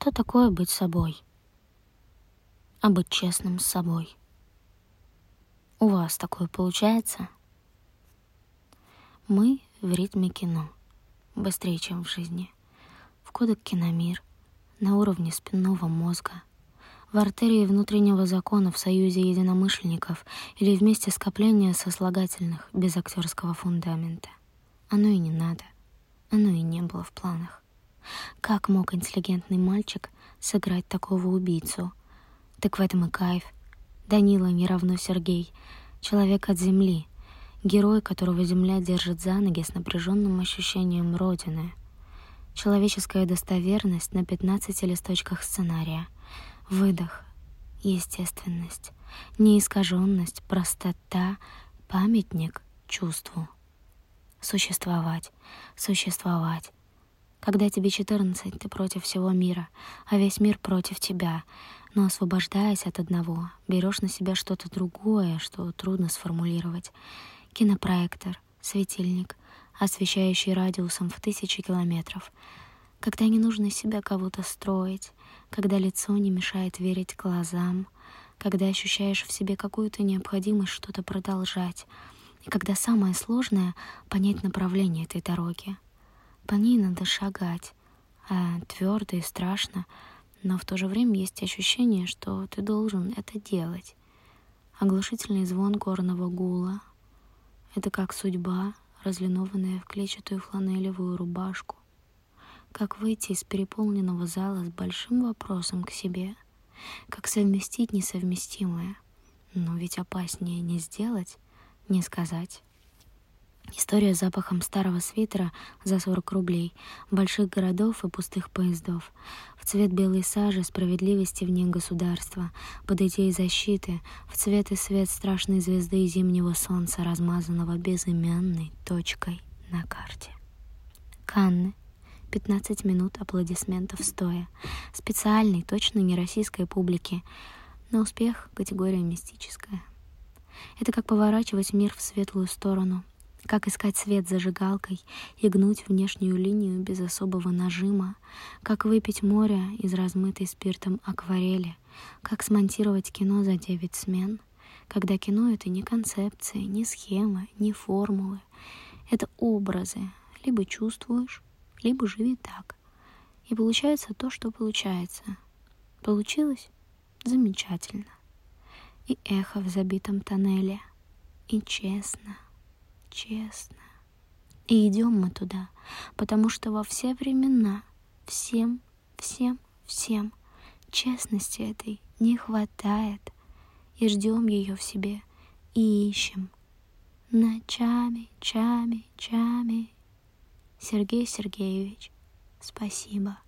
что такое быть собой? А быть честным с собой. У вас такое получается? Мы в ритме кино. Быстрее, чем в жизни. В кодек киномир. На уровне спинного мозга. В артерии внутреннего закона в союзе единомышленников или вместе скопления сослагательных без актерского фундамента. Оно и не надо. Оно и не было в планах. Как мог интеллигентный мальчик сыграть такого убийцу? Так в этом и кайф. Данила не равно Сергей. Человек от земли. Герой, которого земля держит за ноги с напряженным ощущением Родины. Человеческая достоверность на 15 листочках сценария. Выдох. Естественность. Неискаженность, простота, памятник чувству. Существовать. Существовать. Когда тебе 14, ты против всего мира, а весь мир против тебя. Но освобождаясь от одного, берешь на себя что-то другое, что трудно сформулировать. Кинопроектор, светильник, освещающий радиусом в тысячи километров. Когда не нужно себя кого-то строить, когда лицо не мешает верить глазам, когда ощущаешь в себе какую-то необходимость что-то продолжать, и когда самое сложное — понять направление этой дороги — по ней надо шагать, а твердо и страшно, но в то же время есть ощущение, что ты должен это делать. Оглушительный звон горного гула — это как судьба, разлинованная в клетчатую фланелевую рубашку. Как выйти из переполненного зала с большим вопросом к себе. Как совместить несовместимое. Но ведь опаснее не сделать, не сказать. История с запахом старого свитера за 40 рублей, больших городов и пустых поездов. В цвет белой сажи, справедливости вне государства, под идеей защиты, в цвет и свет страшной звезды зимнего солнца, размазанного безымянной точкой на карте. Канны. 15 минут аплодисментов стоя. Специальный, точно не российской публики. На успех категория мистическая. Это как поворачивать мир в светлую сторону, как искать свет зажигалкой и гнуть внешнюю линию без особого нажима, как выпить море из размытой спиртом акварели, как смонтировать кино за девять смен, когда кино — это не концепции, не схемы, не формулы, это образы, либо чувствуешь, либо живи так. И получается то, что получается. Получилось? Замечательно. И эхо в забитом тоннеле. И честно — честно. И идем мы туда, потому что во все времена всем, всем, всем честности этой не хватает. И ждем ее в себе, и ищем. Ночами, чами, чами. Сергей Сергеевич, спасибо.